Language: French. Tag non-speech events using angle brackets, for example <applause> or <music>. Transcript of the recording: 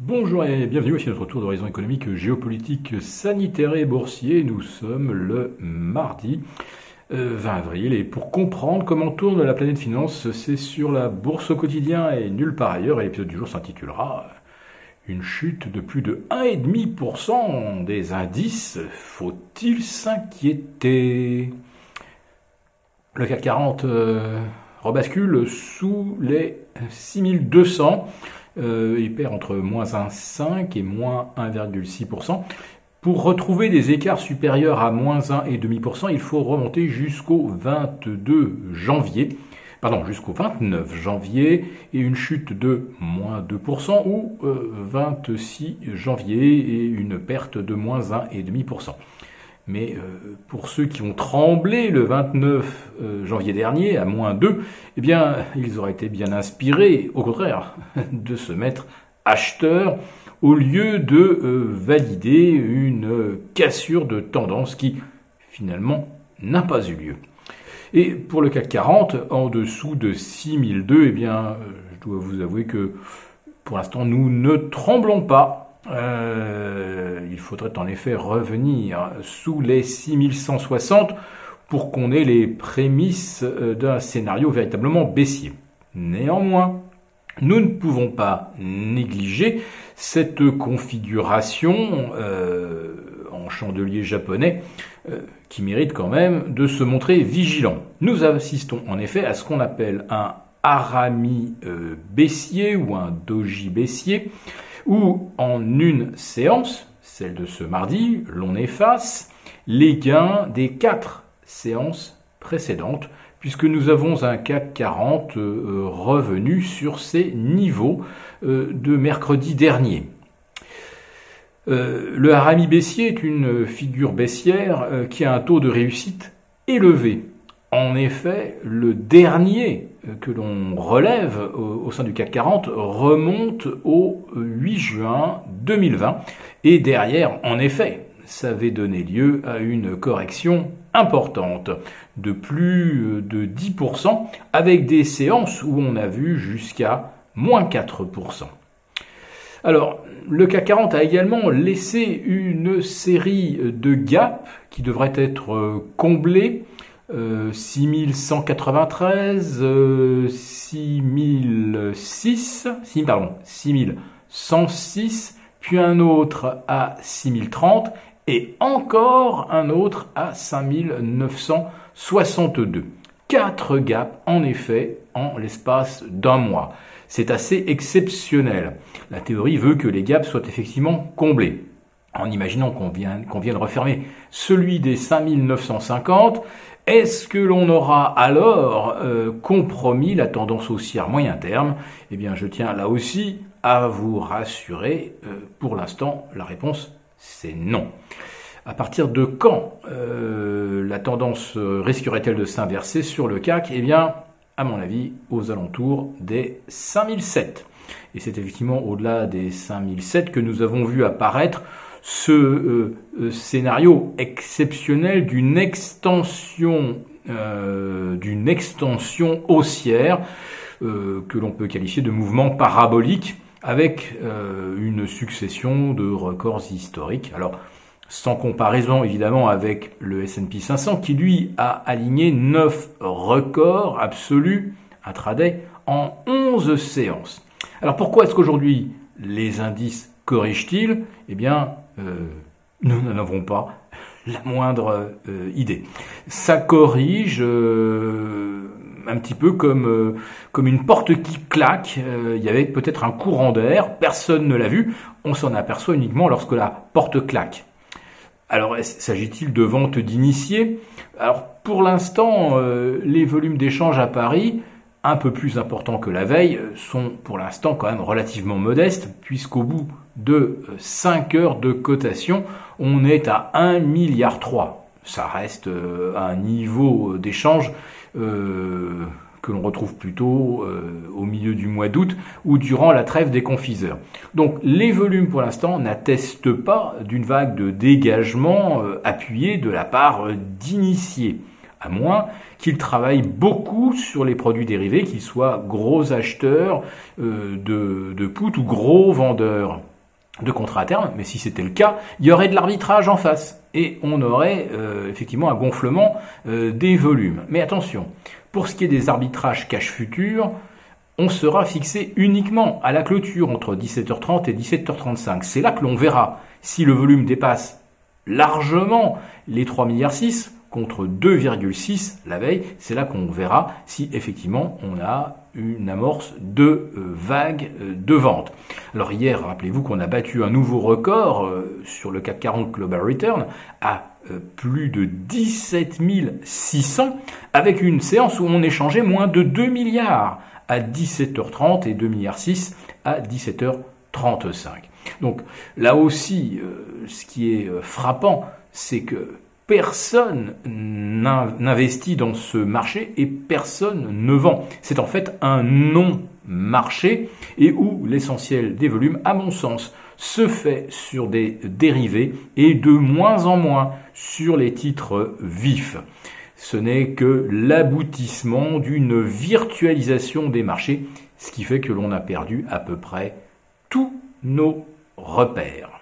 Bonjour et bienvenue à notre tour d'horizon économique, géopolitique, sanitaire et boursier. Nous sommes le mardi 20 euh, avril et pour comprendre comment tourne la planète finance, c'est sur la bourse au quotidien et nulle part ailleurs. Et l'épisode du jour s'intitulera Une chute de plus de 1,5% des indices. Faut-il s'inquiéter? Le CAC 40 euh, rebascule sous les 6200. Euh, il perd entre moins 1,5 et moins 1,6%. Pour retrouver des écarts supérieurs à moins 1,5%, il faut remonter jusqu'au 22 janvier, pardon, jusqu'au 29 janvier, et une chute de moins 2%, ou 26 euh, janvier, et une perte de moins 1,5%. Mais euh, pour ceux qui ont tremblé le 29 euh, janvier dernier à moins 2, eh bien, ils auraient été bien inspirés, au contraire, <laughs> de se mettre acheteurs au lieu de euh, valider une cassure de tendance qui, finalement, n'a pas eu lieu. Et pour le CAC 40, en dessous de 6002, eh bien, je dois vous avouer que pour l'instant, nous ne tremblons pas euh, il faudrait en effet revenir sous les 6160 pour qu'on ait les prémices euh, d'un scénario véritablement baissier. Néanmoins, nous ne pouvons pas négliger cette configuration euh, en chandelier japonais qui mérite quand même de se montrer vigilant. Nous assistons en effet à ce qu'on appelle un harami baissier ou un doji baissier où en une séance, celle de ce mardi, l'on efface les gains des quatre séances précédentes, puisque nous avons un CAC 40 euh, revenu sur ses niveaux euh, de mercredi dernier. Euh, le harami baissier est une figure baissière qui a un taux de réussite élevé. En effet, le dernier que l'on relève au, sein du CAC 40 remonte au 8 juin 2020. Et derrière, en effet, ça avait donné lieu à une correction importante de plus de 10% avec des séances où on a vu jusqu'à moins 4%. Alors, le CAC 40 a également laissé une série de gaps qui devraient être comblés 6193, euh, 6006, euh, 6, pardon, 6106, puis un autre à 6030 et encore un autre à 5962. Quatre gaps en effet en l'espace d'un mois. C'est assez exceptionnel. La théorie veut que les gaps soient effectivement comblés en imaginant qu'on vienne, qu'on vienne refermer celui des 5950 est-ce que l'on aura alors euh, compromis la tendance haussière moyen terme? Eh bien, je tiens là aussi à vous rassurer. Euh, pour l'instant, la réponse, c'est non. À partir de quand euh, la tendance risquerait-elle de s'inverser sur le CAC? Eh bien, à mon avis, aux alentours des 5007. Et c'est effectivement au-delà des 5007 que nous avons vu apparaître ce euh, euh, scénario exceptionnel d'une extension euh, d'une extension haussière que l'on peut qualifier de mouvement parabolique avec une succession de records historiques. Alors sans comparaison évidemment avec le S&P 500 qui lui a aligné 9 records absolus intraday en 11 séances. Alors pourquoi est-ce qu'aujourd'hui les indices corrigent-ils? Eh bien, nous n'en avons pas la moindre euh, idée. Ça corrige euh, un petit peu comme, comme une porte qui claque. Il y avait peut-être un courant d'air, personne ne l'a vu. On s'en aperçoit uniquement lorsque la porte claque. Alors, s'agit-il de vente d'initiés? Alors, pour l'instant, les volumes d'échange à Paris un peu plus importants que la veille, sont pour l'instant quand même relativement modestes, puisqu'au bout de 5 heures de cotation, on est à 1 milliard 3. Ça reste euh, un niveau d'échange euh, que l'on retrouve plutôt euh, au milieu du mois d'août ou durant la trêve des confiseurs. Donc les volumes pour l'instant n'attestent pas d'une vague de dégagement appuyé de la part d'initiés à moins qu'ils travaillent beaucoup sur les produits dérivés, qu'ils soient gros acheteurs euh, de, de ou gros vendeurs. De contrats à terme, mais si c'était le cas, il y aurait de l'arbitrage en face et on aurait euh, effectivement un gonflement euh, des volumes. Mais attention, pour ce qui est des arbitrages cash futurs, on sera fixé uniquement à la clôture entre 17h30 et 17h35. C'est là que l'on verra si le volume dépasse largement les 3 milliards 6 contre 2,6 la veille. C'est là qu'on verra si effectivement on a une amorce de euh, vague euh, de vente. Alors hier, rappelez-vous qu'on a battu un nouveau record euh, sur le CAC 40 Global Return à plus de 17 600 avec une séance où on échangeait moins de 2 milliards à 17h30 et 2 milliards 6 à 17h35. Donc là aussi, ce qui est frappant, c'est que personne n'investit dans ce marché et personne ne vend. C'est en fait un non-marché et où l'essentiel des volumes, à mon sens, se fait sur des dérivés et de moins en moins sur les titres vifs. Ce n'est que l'aboutissement d'une virtualisation des marchés, ce qui fait que l'on a perdu à peu près tous nos repères.